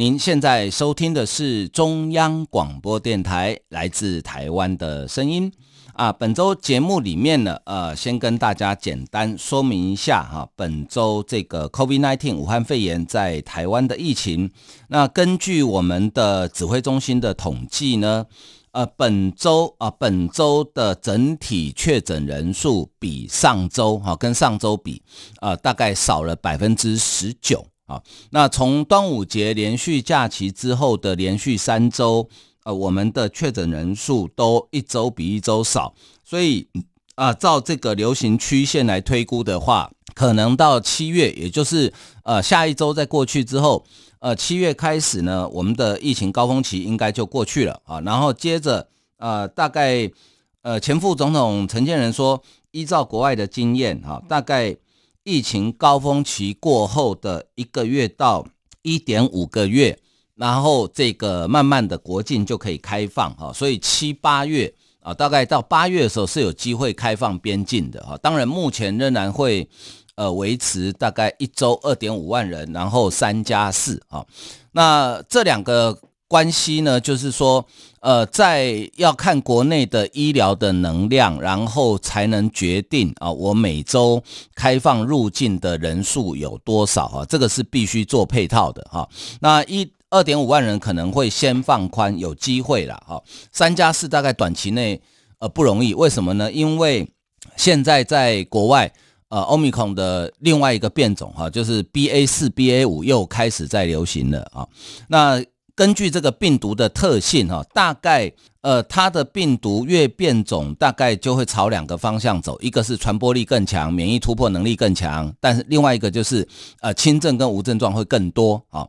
您现在收听的是中央广播电台来自台湾的声音啊。本周节目里面呢，呃，先跟大家简单说明一下哈，本周这个 COVID-19 武汉肺炎在台湾的疫情。那根据我们的指挥中心的统计呢，呃，本周啊，本周的整体确诊人数比上周哈，跟上周比啊，大概少了百分之十九。啊，那从端午节连续假期之后的连续三周，呃，我们的确诊人数都一周比一周少，所以啊，照这个流行曲线来推估的话，可能到七月，也就是呃下一周再过去之后，呃，七月开始呢，我们的疫情高峰期应该就过去了啊，然后接着呃，大概呃前副总统陈建仁说，依照国外的经验哈，大概。疫情高峰期过后的一个月到一点五个月，然后这个慢慢的国境就可以开放哈，所以七八月啊，大概到八月的时候是有机会开放边境的哈。当然目前仍然会呃维持大概一周二点五万人，然后三加四啊，那这两个。关系呢，就是说，呃，在要看国内的医疗的能量，然后才能决定啊，我每周开放入境的人数有多少啊？这个是必须做配套的哈。那一二点五万人可能会先放宽，有机会了哈。三加四大概短期内呃不容易，为什么呢？因为现在在国外呃，Omicron 的另外一个变种哈，就是 BA 四、BA 五又开始在流行了啊。那根据这个病毒的特性，哈，大概呃，它的病毒越变种，大概就会朝两个方向走，一个是传播力更强，免疫突破能力更强，但是另外一个就是呃，轻症跟无症状会更多啊。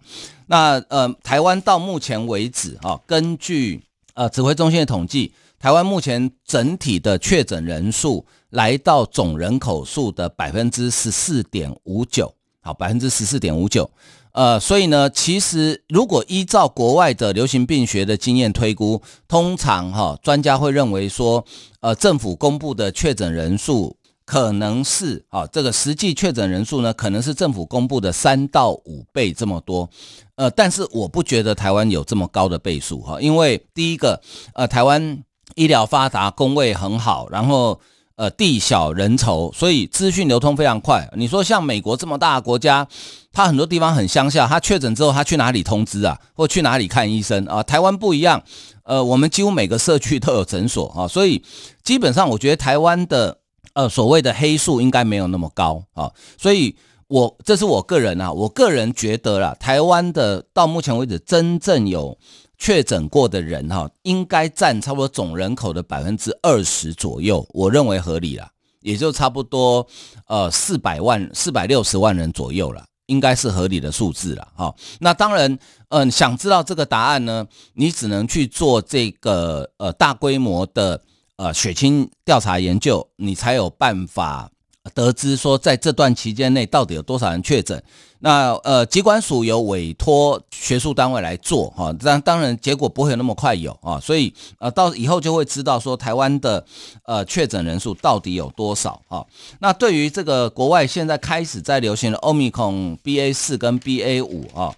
那呃，台湾到目前为止，哈，根据呃指挥中心的统计，台湾目前整体的确诊人数来到总人口数的百分之十四点五九，好，百分之十四点五九。呃，所以呢，其实如果依照国外的流行病学的经验推估，通常哈，专家会认为说，呃，政府公布的确诊人数可能是啊，这个实际确诊人数呢，可能是政府公布的三到五倍这么多。呃，但是我不觉得台湾有这么高的倍数哈，因为第一个，呃，台湾医疗发达，公卫很好，然后。呃，地小人稠，所以资讯流通非常快。你说像美国这么大的国家，它很多地方很乡下，他确诊之后，他去哪里通知啊，或去哪里看医生啊？台湾不一样，呃，我们几乎每个社区都有诊所啊，所以基本上我觉得台湾的呃所谓的黑数应该没有那么高啊。所以我这是我个人啊，我个人觉得啦，台湾的到目前为止真正有。确诊过的人哈，应该占差不多总人口的百分之二十左右，我认为合理了，也就差不多呃四百万、四百六十万人左右了，应该是合理的数字了哈。那当然，嗯、想知道这个答案呢，你只能去做这个呃大规模的呃血清调查研究，你才有办法。得知说，在这段期间内到底有多少人确诊？那呃，疾管署有委托学术单位来做哈，当当然结果不会有那么快有啊，所以呃，到以后就会知道说台湾的呃确诊人数到底有多少啊。那对于这个国外现在开始在流行的 Omicron BA 四跟 BA 五啊。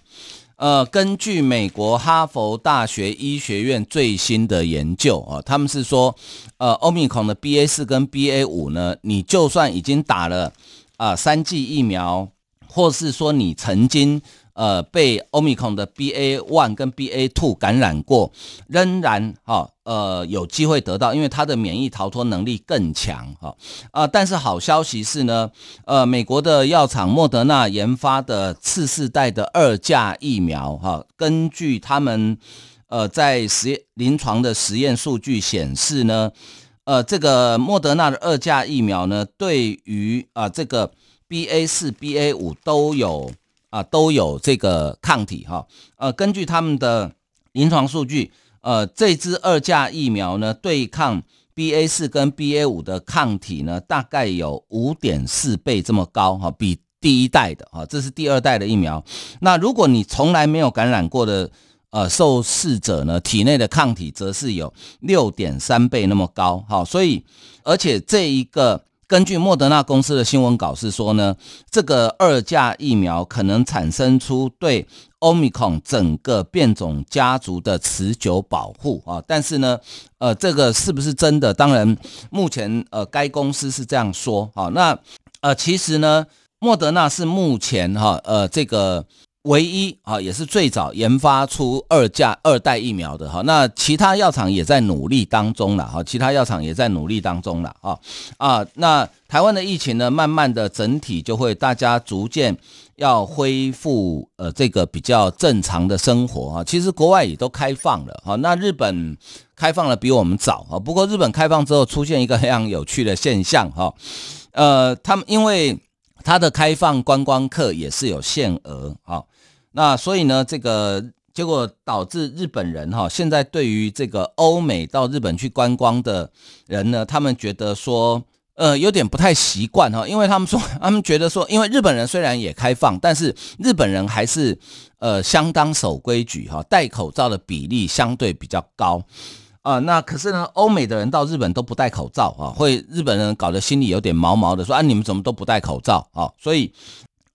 呃，根据美国哈佛大学医学院最新的研究啊，他们是说，呃奥密克戎的 BA 四跟 BA 五呢，你就算已经打了啊三剂疫苗，或是说你曾经。呃，被 Omicron 的 BA one 跟 BA two 感染过，仍然哈呃有机会得到，因为它的免疫逃脱能力更强哈啊。但是好消息是呢，呃，美国的药厂莫德纳研发的次世代的二价疫苗哈，根据他们呃在实验临床的实验数据显示呢，呃，这个莫德纳的二价疫苗呢，对于啊这个 BA 四 BA 五都有。啊，都有这个抗体哈，呃，根据他们的临床数据，呃，这支二价疫苗呢，对抗 BA 四跟 BA 五的抗体呢，大概有五点四倍这么高哈，比第一代的哈，这是第二代的疫苗。那如果你从来没有感染过的呃受试者呢，体内的抗体则是有六点三倍那么高哈，所以而且这一个。根据莫德纳公司的新闻稿是说呢，这个二价疫苗可能产生出对 Omicron 整个变种家族的持久保护啊，但是呢，呃，这个是不是真的？当然，目前呃该公司是这样说啊。那呃，其实呢，莫德纳是目前哈呃这个。唯一啊，也是最早研发出二价二代疫苗的哈，那其他药厂也在努力当中了哈，其他药厂也在努力当中了啊啊，那台湾的疫情呢，慢慢的整体就会大家逐渐要恢复呃这个比较正常的生活哈，其实国外也都开放了哈，那日本开放了比我们早哈，不过日本开放之后出现一个非常有趣的现象哈，呃，他们因为它的开放观光客也是有限额哈。那所以呢，这个结果导致日本人哈，现在对于这个欧美到日本去观光的人呢，他们觉得说，呃，有点不太习惯哈，因为他们说，他们觉得说，因为日本人虽然也开放，但是日本人还是呃相当守规矩哈，戴口罩的比例相对比较高啊。那可是呢，欧美的人到日本都不戴口罩啊，会日本人搞得心里有点毛毛的，说啊，你们怎么都不戴口罩啊？所以。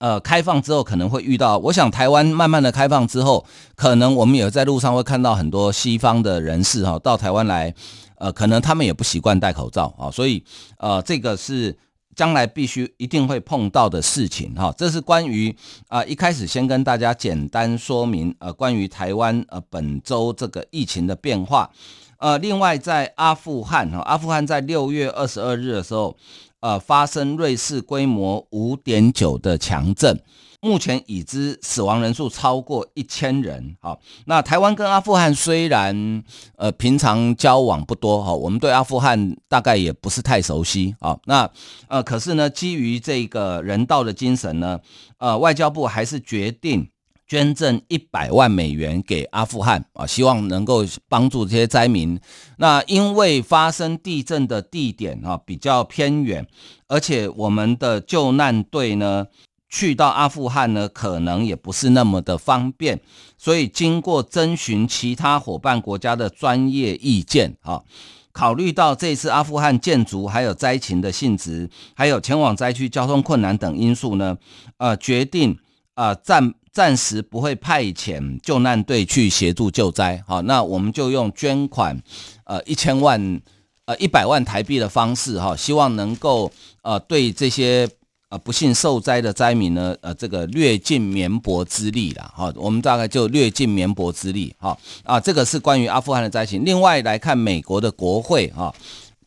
呃，开放之后可能会遇到，我想台湾慢慢的开放之后，可能我们也在路上会看到很多西方的人士哈，到台湾来，呃，可能他们也不习惯戴口罩啊，所以呃，这个是将来必须一定会碰到的事情哈。这是关于啊，一开始先跟大家简单说明呃，关于台湾呃本周这个疫情的变化。呃，另外在阿富汗哈，阿富汗在六月二十二日的时候。呃，发生瑞士规模五点九的强震，目前已知死亡人数超过一千人。好，那台湾跟阿富汗虽然呃平常交往不多哈，我们对阿富汗大概也不是太熟悉啊。那呃，可是呢，基于这个人道的精神呢，呃，外交部还是决定。捐赠一百万美元给阿富汗啊，希望能够帮助这些灾民。那因为发生地震的地点啊比较偏远，而且我们的救难队呢去到阿富汗呢可能也不是那么的方便，所以经过征询其他伙伴国家的专业意见啊，考虑到这次阿富汗建筑还有灾情的性质，还有前往灾区交通困难等因素呢，呃，决定啊暂。暂时不会派遣救难队去协助救灾，好，那我们就用捐款，呃，一千万，呃，一百万台币的方式，哈，希望能够，呃，对这些，呃，不幸受灾的灾民呢，呃，这个略尽绵薄之力了，哈，我们大概就略尽绵薄之力，哈，啊，这个是关于阿富汗的灾情。另外来看，美国的国会，哈，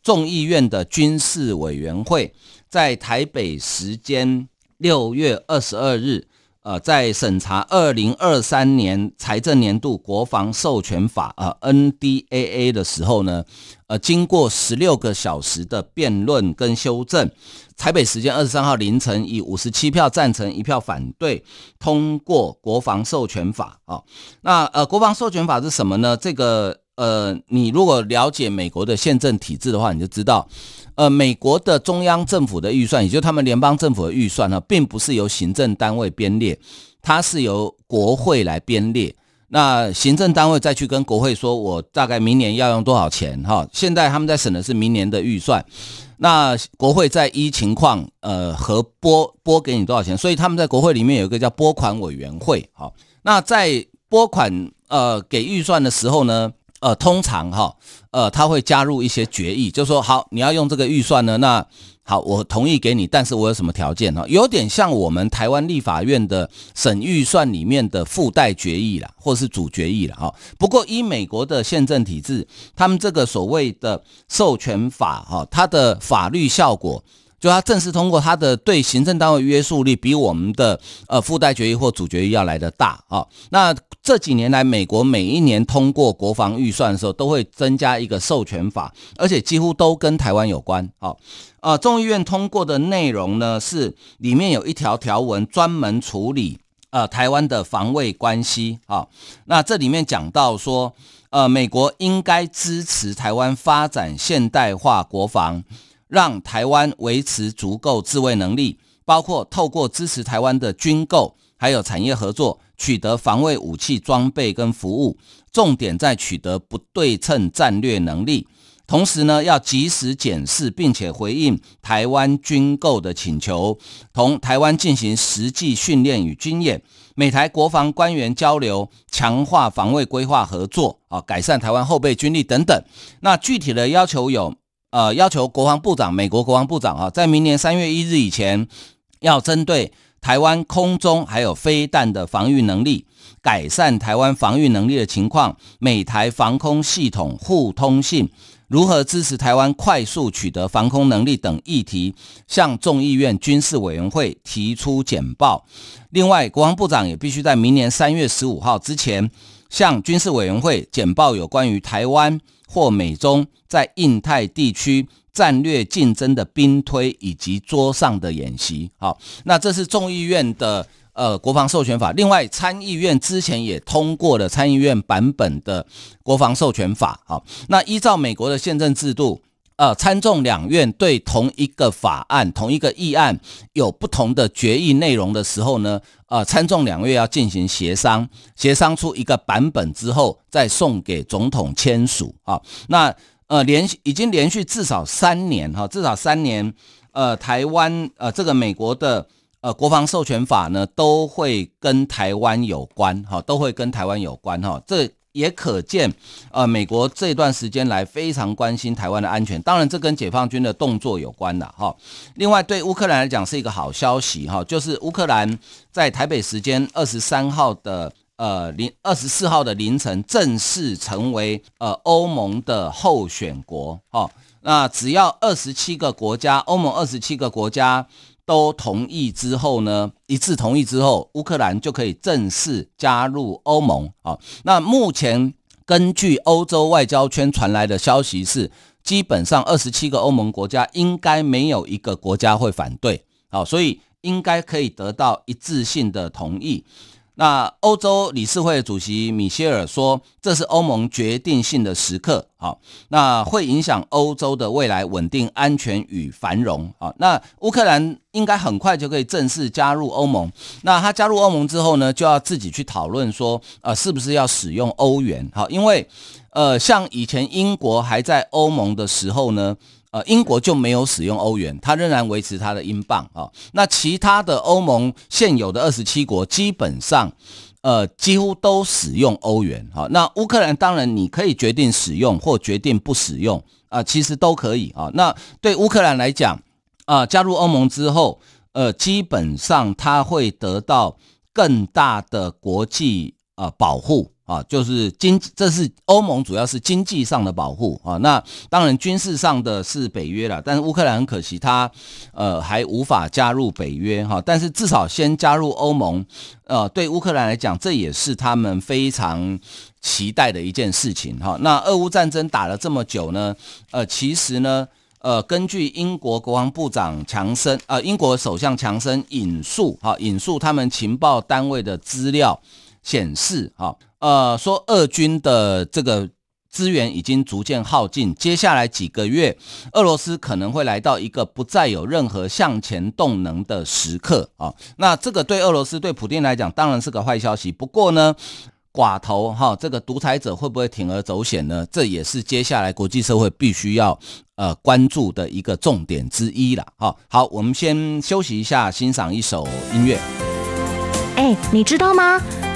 众议院的军事委员会在台北时间六月二十二日。呃，在审查二零二三年财政年度国防授权法呃 NDAA 的时候呢，呃，经过十六个小时的辩论跟修正，台北时间二十三号凌晨以五十七票赞成一票反对通过国防授权法啊。那呃，国防授权法是什么呢？这个呃，你如果了解美国的宪政体制的话，你就知道。呃，美国的中央政府的预算，也就他们联邦政府的预算呢，并不是由行政单位编列，它是由国会来编列。那行政单位再去跟国会说，我大概明年要用多少钱？哈，现在他们在审的是明年的预算，那国会再依情况，呃，核拨拨给你多少钱？所以他们在国会里面有一个叫拨款委员会。好，那在拨款呃给预算的时候呢，呃，通常哈，呃，他会加入一些决议，就说好，你要用这个预算呢，那好，我同意给你，但是我有什么条件哈？有点像我们台湾立法院的审预算里面的附带决议啦，或是主决议啦。哈。不过依美国的宪政体制，他们这个所谓的授权法哈，它的法律效果。就它正式通过，它的对行政单位约束力比我们的呃附带决议或主决议要来得大啊。那这几年来，美国每一年通过国防预算的时候，都会增加一个授权法，而且几乎都跟台湾有关。好，呃，众议院通过的内容呢，是里面有一条条文专门处理呃台湾的防卫关系好。那这里面讲到说，呃，美国应该支持台湾发展现代化国防，让台湾维持足够自卫能力，包括透过支持台湾的军购，还有产业合作，取得防卫武器装备跟服务，重点在取得不对称战略能力。同时呢，要及时检视并且回应台湾军购的请求，同台湾进行实际训练与军演，美台国防官员交流，强化防卫规划合作啊，改善台湾后备军力等等。那具体的要求有，呃，要求国防部长，美国国防部长啊，在明年三月一日以前，要针对台湾空中还有飞弹的防御能力，改善台湾防御能力的情况，美台防空系统互通性。如何支持台湾快速取得防空能力等议题，向众议院军事委员会提出简报。另外，国防部长也必须在明年三月十五号之前，向军事委员会简报有关于台湾或美中在印太地区战略竞争的兵推以及桌上的演习。好，那这是众议院的。呃，国防授权法。另外，参议院之前也通过了参议院版本的国防授权法。好，那依照美国的宪政制度，呃，参众两院对同一个法案、同一个议案有不同的决议内容的时候呢，呃，参众两院要进行协商，协商出一个版本之后，再送给总统签署。啊，那呃，连续已经连续至少三年，哈，至少三年，呃，台湾呃，这个美国的。呃，国防授权法呢，都会跟台湾有关，哈，都会跟台湾有关，哈，这也可见，呃，美国这段时间来非常关心台湾的安全，当然这跟解放军的动作有关的，哈。另外，对乌克兰来讲是一个好消息，哈，就是乌克兰在台北时间二十三号的呃零二十四号的凌晨正式成为呃欧盟的候选国，哈。那只要二十七个国家，欧盟二十七个国家。都同意之后呢，一致同意之后，乌克兰就可以正式加入欧盟。好，那目前根据欧洲外交圈传来的消息是，基本上二十七个欧盟国家应该没有一个国家会反对。好，所以应该可以得到一致性的同意。那欧洲理事会主席米歇尔说：“这是欧盟决定性的时刻，好，那会影响欧洲的未来稳定、安全与繁荣。好，那乌克兰应该很快就可以正式加入欧盟。那他加入欧盟之后呢，就要自己去讨论说，呃，是不是要使用欧元？好，因为，呃，像以前英国还在欧盟的时候呢。”呃，英国就没有使用欧元，它仍然维持它的英镑啊。那其他的欧盟现有的二十七国，基本上，呃，几乎都使用欧元。好，那乌克兰当然你可以决定使用或决定不使用啊，其实都可以啊。那对乌克兰来讲啊，加入欧盟之后，呃，基本上它会得到更大的国际啊保护。啊，就是经，这是欧盟主要是经济上的保护啊。那当然军事上的是北约了，但是乌克兰很可惜，他呃还无法加入北约哈。但是至少先加入欧盟，呃，对乌克兰来讲，这也是他们非常期待的一件事情哈。那俄乌战争打了这么久呢，呃，其实呢，呃，根据英国国防部长强森，呃，英国首相强森引述哈，引述他们情报单位的资料显示哈。呃，说俄军的这个资源已经逐渐耗尽，接下来几个月，俄罗斯可能会来到一个不再有任何向前动能的时刻啊。那这个对俄罗斯、对普京来讲，当然是个坏消息。不过呢，寡头哈，这个独裁者会不会铤而走险呢？这也是接下来国际社会必须要呃关注的一个重点之一了。好，好，我们先休息一下，欣赏一首音乐。哎，你知道吗？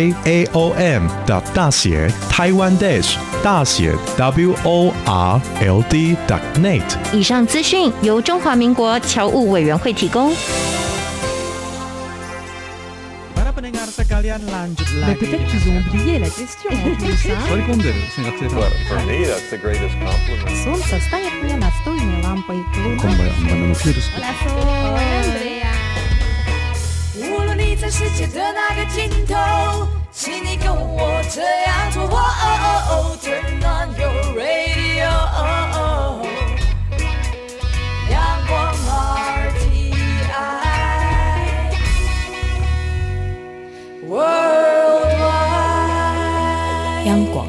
cljaom 大写 taiwan dash 大写 world dot net。以上资讯由中华民国侨务委员会提供。世界的那个尽头，请你跟我这样做。哦哦哦，Turn on your radio。哦哦阳光 RTI。央广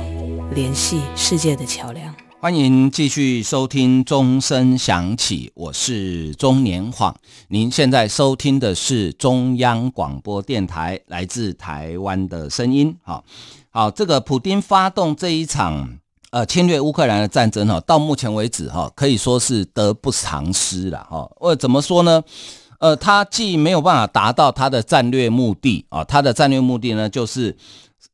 联系世界的桥梁。欢迎继续收听钟声响起，我是钟年晃。您现在收听的是中央广播电台来自台湾的声音。好，好，这个普丁发动这一场呃侵略乌克兰的战争哈，到目前为止哈可以说是得不偿失了哈。我怎么说呢？呃，他既没有办法达到他的战略目的啊，他的战略目的呢就是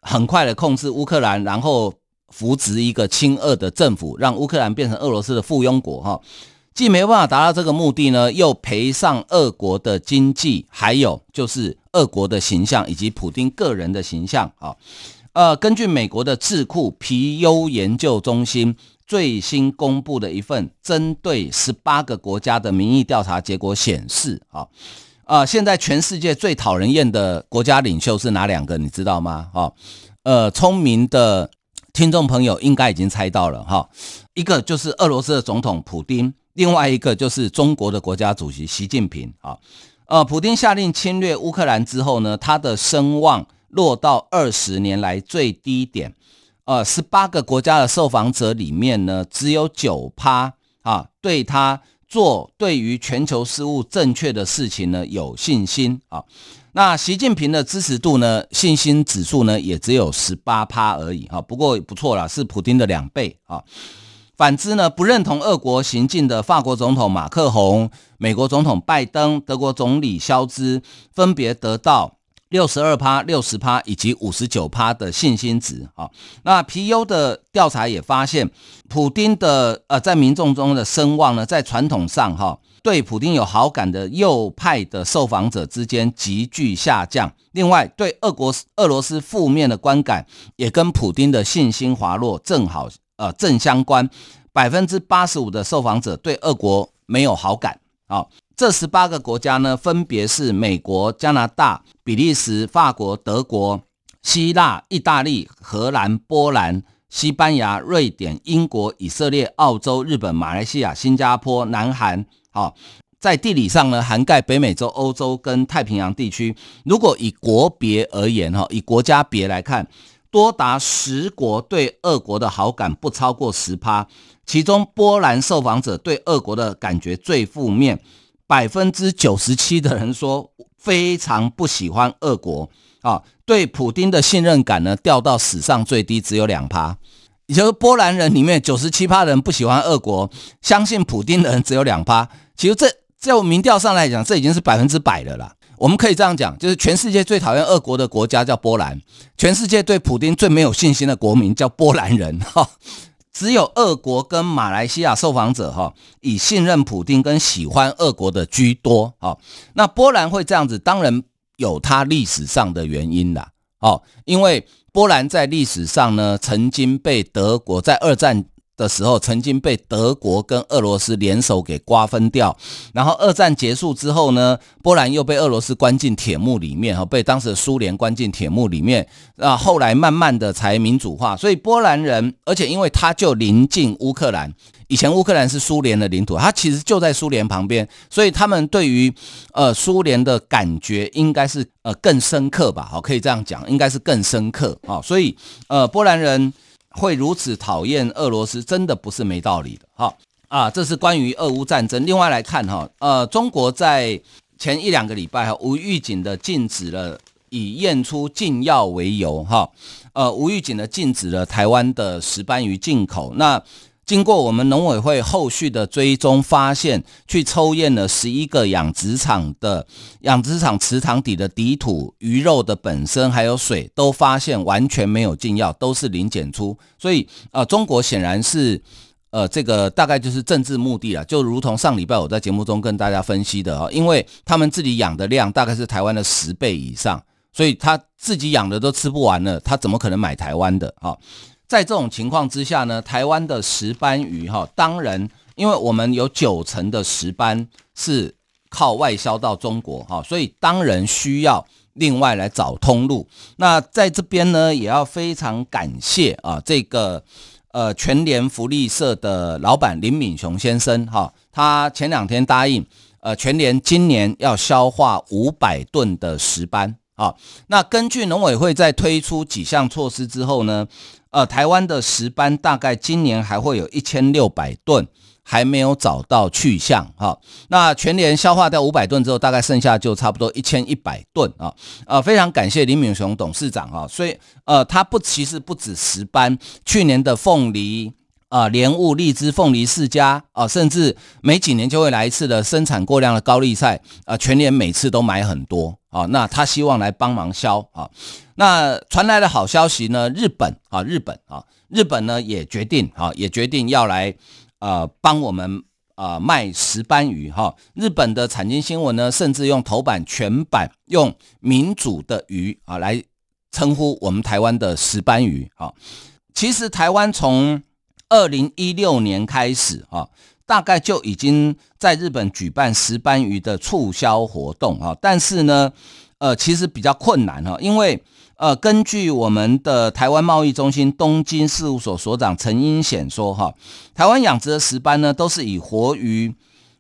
很快的控制乌克兰，然后。扶植一个亲俄的政府，让乌克兰变成俄罗斯的附庸国，哈，既没办法达到这个目的呢，又赔上俄国的经济，还有就是俄国的形象以及普丁个人的形象，啊，呃，根据美国的智库皮尤研究中心最新公布的一份针对十八个国家的民意调查结果显示，啊，呃，现在全世界最讨人厌的国家领袖是哪两个？你知道吗？哈，呃，聪明的。听众朋友应该已经猜到了哈，一个就是俄罗斯的总统普丁，另外一个就是中国的国家主席习近平啊。呃，普丁下令侵略乌克兰之后呢，他的声望落到二十年来最低点。呃，十八个国家的受访者里面呢，只有九趴啊，对他做对于全球事务正确的事情呢有信心啊。那习近平的支持度呢？信心指数呢，也只有十八趴而已哈。不过不错了，是普丁的两倍啊。反之呢，不认同俄国行径的法国总统马克宏、美国总统拜登、德国总理肖兹，分别得到六十二趴、六十趴以及五十九趴的信心值啊。那皮尤的调查也发现，普丁的呃，在民众中的声望呢，在传统上哈。对普丁有好感的右派的受访者之间急剧下降。另外，对俄国俄罗斯负面的观感也跟普丁的信心滑落正好呃正相关。百分之八十五的受访者对俄国没有好感。好，这十八个国家呢，分别是美国、加拿大、比利时、法国、德国、希腊、意大利、荷兰、波兰、西班牙、瑞典、英国、以色列、澳洲、日本、马来西亚、新加坡、南韩。啊，在地理上呢，涵盖北美洲、欧洲跟太平洋地区。如果以国别而言，哈，以国家别来看，多达十国对俄国的好感不超过十趴。其中，波兰受访者对俄国的感觉最负面，百分之九十七的人说非常不喜欢俄国。啊，对普丁的信任感呢，掉到史上最低，只有两趴。也就是波兰人里面九十七趴人不喜欢俄国，相信普丁的人只有两趴。其实这在我民调上来讲，这已经是百分之百的了。我们可以这样讲，就是全世界最讨厌俄国的国家叫波兰，全世界对普丁最没有信心的国民叫波兰人 哈。只有俄国跟马来西亚受访者哈，以信任普丁跟喜欢俄国的居多哈。那波兰会这样子，当然有它历史上的原因啦。哦，因为波兰在历史上呢，曾经被德国在二战的时候，曾经被德国跟俄罗斯联手给瓜分掉。然后二战结束之后呢，波兰又被俄罗斯关进铁幕里面，哈，被当时的苏联关进铁幕里面。啊，后来慢慢的才民主化。所以波兰人，而且因为他就临近乌克兰，以前乌克兰是苏联的领土，他其实就在苏联旁边，所以他们对于呃苏联的感觉应该是呃更深刻吧？好，可以这样讲，应该是更深刻啊。所以呃波兰人。会如此讨厌俄罗斯，真的不是没道理的。哈啊，这是关于俄乌战争。另外来看哈，呃，中国在前一两个礼拜哈无预警的禁止了以验出禁药为由哈，呃无预警的禁止了台湾的石斑鱼进口。那经过我们农委会后续的追踪，发现去抽验了十一个养殖场的养殖场池塘底的底土、鱼肉的本身还有水，都发现完全没有禁药，都是零检出。所以啊、呃，中国显然是呃这个大概就是政治目的了，就如同上礼拜我在节目中跟大家分析的啊，因为他们自己养的量大概是台湾的十倍以上，所以他自己养的都吃不完了，他怎么可能买台湾的啊？在这种情况之下呢，台湾的石斑鱼哈，当然，因为我们有九成的石斑是靠外销到中国哈，所以当然需要另外来找通路。那在这边呢，也要非常感谢啊，这个呃全联福利社的老板林敏雄先生哈，他前两天答应呃全联今年要消化五百吨的石斑啊。那根据农委会在推出几项措施之后呢，呃，台湾的石斑大概今年还会有一千六百吨，还没有找到去向哈。那全年消化掉五百吨之后，大概剩下就差不多一千一百吨啊。呃，非常感谢林敏雄董事长啊。所以呃，他不其实不止石斑，去年的凤梨啊、莲雾、荔枝、凤梨释迦啊，甚至每几年就会来一次的生产过量的高丽菜啊，全年每次都买很多啊。那他希望来帮忙销啊。那传来的好消息呢？日本啊，日本啊，日本呢也决定啊，也决定要来呃帮我们啊卖石斑鱼哈。日本的产经新闻呢，甚至用头版全版用民主的鱼啊来称呼我们台湾的石斑鱼啊。其实台湾从二零一六年开始啊，大概就已经在日本举办石斑鱼的促销活动啊，但是呢，呃，其实比较困难哈，因为呃，根据我们的台湾贸易中心东京事务所所长陈英显说，哈，台湾养殖的石斑呢，都是以活鱼，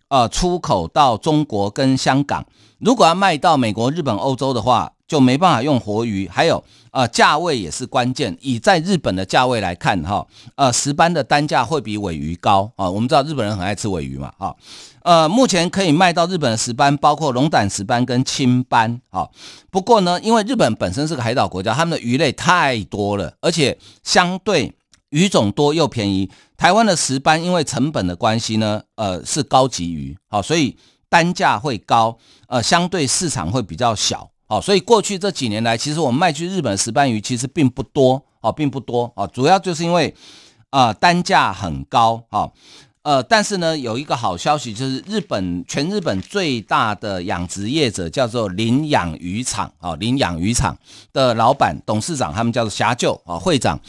呃，出口到中国跟香港。如果要卖到美国、日本、欧洲的话，就没办法用活鱼。还有，呃，价位也是关键。以在日本的价位来看，哈，呃，石斑的单价会比尾鱼高啊。我们知道日本人很爱吃尾鱼嘛，哈。呃，目前可以卖到日本的石斑，包括龙胆石斑跟青斑啊。不过呢，因为日本本身是个海岛国家，他们的鱼类太多了，而且相对鱼种多又便宜。台湾的石斑因为成本的关系呢，呃，是高级鱼，好，所以单价会高，呃，相对市场会比较小，好，所以过去这几年来，其实我们卖去日本石斑鱼其实并不多，哦，并不多，哦，主要就是因为啊，呃，单价很高，哈。呃，但是呢，有一个好消息，就是日本全日本最大的养殖业者叫做林养渔场啊，林养渔场的老板、董事长，他们叫做霞舅啊，会长，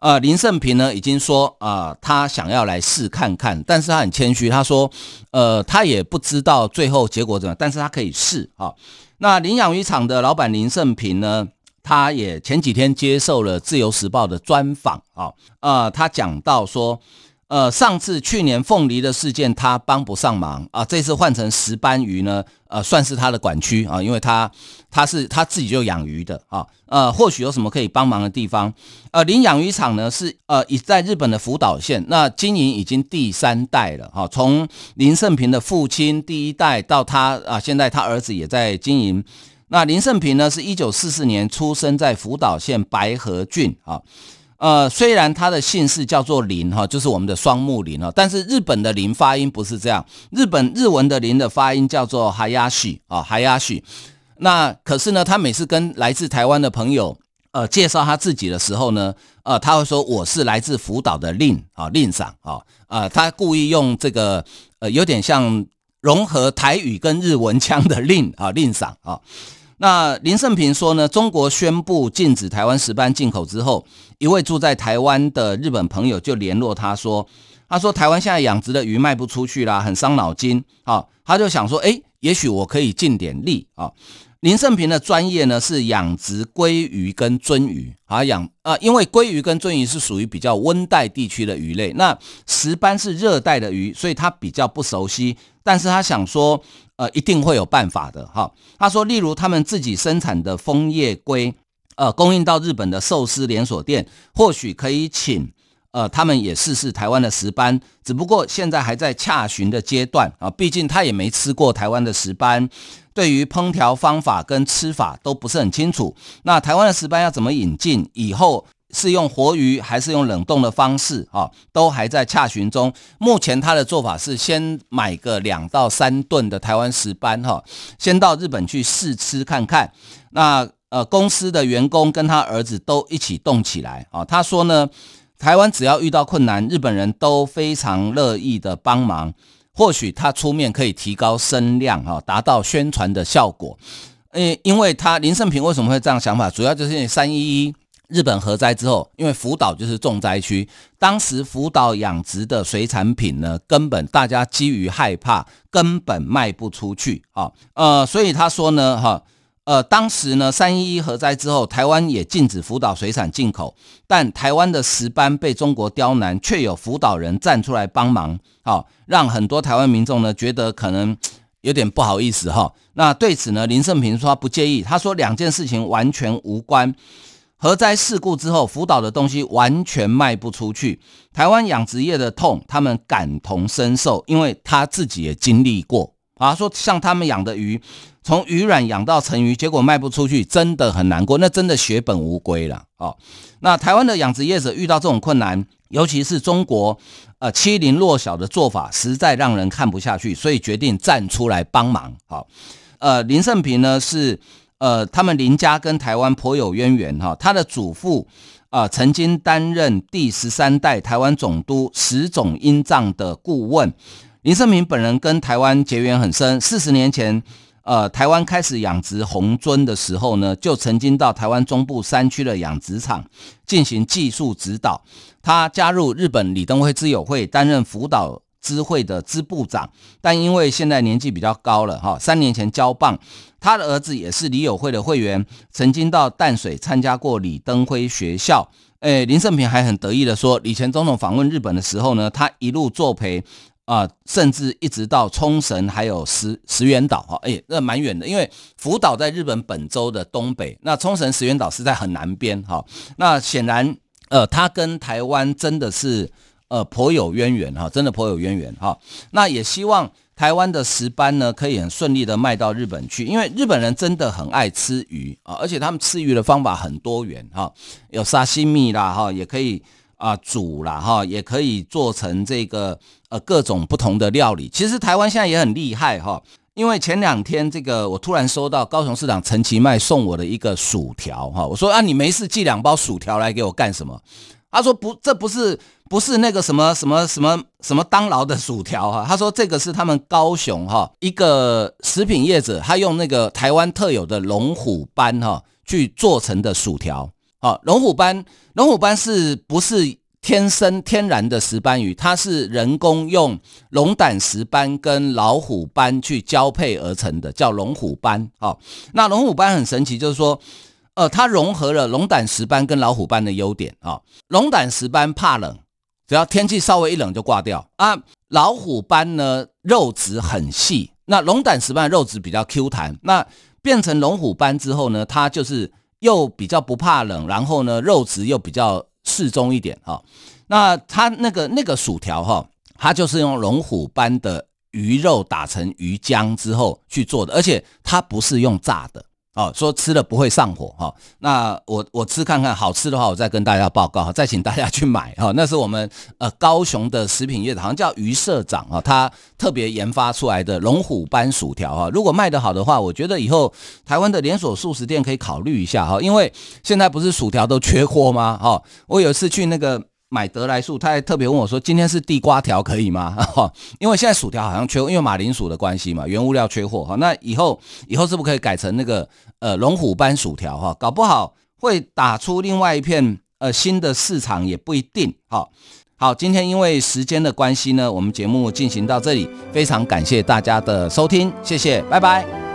呃，林胜平呢已经说啊、呃，他想要来试看看，但是他很谦虚，他说，呃，他也不知道最后结果怎么样，但是他可以试啊。那林养鱼场的老板林胜平呢，他也前几天接受了自由时报的专访啊，啊，他讲到说。呃，上次去年凤梨的事件他帮不上忙啊，这次换成石斑鱼呢，呃，算是他的管区啊，因为他他是他自己就养鱼的啊，呃，或许有什么可以帮忙的地方。呃，林养鱼场呢是呃已在日本的福岛县，那经营已经第三代了哈，从林胜平的父亲第一代到他啊，现在他儿子也在经营。那林胜平呢是一九四四年出生在福岛县白河郡啊。呃，虽然他的姓氏叫做林哈，就是我们的双木林哈，但是日本的林发音不是这样，日本日文的林的发音叫做 Hayashi 啊海鸭旭。那可是呢，他每次跟来自台湾的朋友呃介绍他自己的时候呢，呃，他会说我是来自福岛的令啊，林桑啊，呃，他故意用这个呃有点像融合台语跟日文腔的令啊，林桑啊。那林胜平说呢，中国宣布禁止台湾石斑进口之后，一位住在台湾的日本朋友就联络他说，他说台湾现在养殖的鱼卖不出去啦，很伤脑筋。好，他就想说，诶，也许我可以尽点力啊。林胜平的专业呢是养殖鲑鱼跟鳟鱼，啊养啊，因为鲑鱼跟鳟鱼是属于比较温带地区的鱼类，那石斑是热带的鱼，所以他比较不熟悉。但是他想说，呃，一定会有办法的哈。他说，例如他们自己生产的枫叶龟，呃，供应到日本的寿司连锁店，或许可以请。呃，他们也试试台湾的石斑，只不过现在还在洽询的阶段啊，毕竟他也没吃过台湾的石斑，对于烹调方法跟吃法都不是很清楚。那台湾的石斑要怎么引进？以后是用活鱼还是用冷冻的方式啊？都还在洽询中。目前他的做法是先买个两到三吨的台湾石斑哈，先到日本去试吃看看。那呃，公司的员工跟他儿子都一起动起来啊，他说呢。台湾只要遇到困难，日本人都非常乐意的帮忙。或许他出面可以提高声量，哈，达到宣传的效果。诶，因为他林盛平为什么会这样想法？主要就是因为三一一日本核灾之后，因为福岛就是重灾区，当时福岛养殖的水产品呢，根本大家基于害怕，根本卖不出去啊。呃，所以他说呢，哈。呃，当时呢，三一一核灾之后，台湾也禁止福岛水产进口，但台湾的石斑被中国刁难，却有福岛人站出来帮忙，好、让很多台湾民众呢觉得可能有点不好意思哈、那对此呢，林胜平说他不介意，他说两件事情完全无关。核灾事故之后，福岛的东西完全卖不出去，台湾养殖业的痛，他们感同身受，因为他自己也经历过。啊，说像他们养的鱼，从鱼卵养到成鱼，结果卖不出去，真的很难过，那真的血本无归了。哦，那台湾的养殖业者遇到这种困难，尤其是中国，呃，欺凌弱小的做法，实在让人看不下去，所以决定站出来帮忙。好，呃，林胜平呢是，呃，他们林家跟台湾颇有渊源哈，他的祖父啊，曾经担任第十三代台湾总督石总英藏的顾问。林胜明本人跟台湾结缘很深，四十年前，呃，台湾开始养殖红尊的时候呢，就曾经到台湾中部山区的养殖场进行技术指导。他加入日本李登辉资友会，担任福岛支会的支部长，但因为现在年纪比较高了，哈，三年前交棒。他的儿子也是李友会的会员，曾经到淡水参加过李登辉学校。诶，林胜平还很得意的说，李前总统访问日本的时候呢，他一路作陪。啊、甚至一直到冲绳，还有石石垣岛哈，哎，那蛮远的，因为福岛在日本本州的东北，那冲绳石垣岛是在很南边哈。那显然，呃，他跟台湾真的是呃颇有渊源哈，真的颇有渊源哈。那也希望台湾的石斑呢，可以很顺利的卖到日本去，因为日本人真的很爱吃鱼啊，而且他们吃鱼的方法很多元哈，有沙西米啦哈，也可以。啊，煮啦哈，也可以做成这个呃各种不同的料理。其实台湾现在也很厉害哈，因为前两天这个我突然收到高雄市长陈其迈送我的一个薯条哈，我说啊，你没事寄两包薯条来给我干什么？他说不，这不是不是那个什么什么什么什么当劳的薯条哈，他说这个是他们高雄哈一个食品业者，他用那个台湾特有的龙虎斑哈去做成的薯条。好，龙虎斑，龙虎斑是不是天生天然的石斑鱼？它是人工用龙胆石斑跟老虎斑去交配而成的，叫龙虎斑。好，那龙虎斑很神奇，就是说，呃，它融合了龙胆石斑跟老虎斑的优点啊。龙胆石斑怕冷，只要天气稍微一冷就挂掉啊。老虎斑呢，肉质很细，那龙胆石斑肉质比较 Q 弹。那变成龙虎斑之后呢，它就是。又比较不怕冷，然后呢，肉质又比较适中一点哈。那它那个那个薯条哈，它就是用龙虎斑的鱼肉打成鱼浆之后去做的，而且它不是用炸的。哦，说吃了不会上火哈，那我我吃看看，好吃的话我再跟大家报告，再请大家去买哈。那是我们呃高雄的食品业的，好像叫于社长啊，他特别研发出来的龙虎斑薯条哈。如果卖得好的话，我觉得以后台湾的连锁速食店可以考虑一下哈，因为现在不是薯条都缺货吗？哈，我有一次去那个买得来素，他还特别问我说：“今天是地瓜条可以吗？” 哈，因为现在薯条好像缺，因为马铃薯的关系嘛，原物料缺货哈。那以后以后是不是可以改成那个呃龙虎斑薯条哈？搞不好会打出另外一片呃新的市场也不一定。好，好，今天因为时间的关系呢，我们节目进行到这里，非常感谢大家的收听，谢谢，拜拜。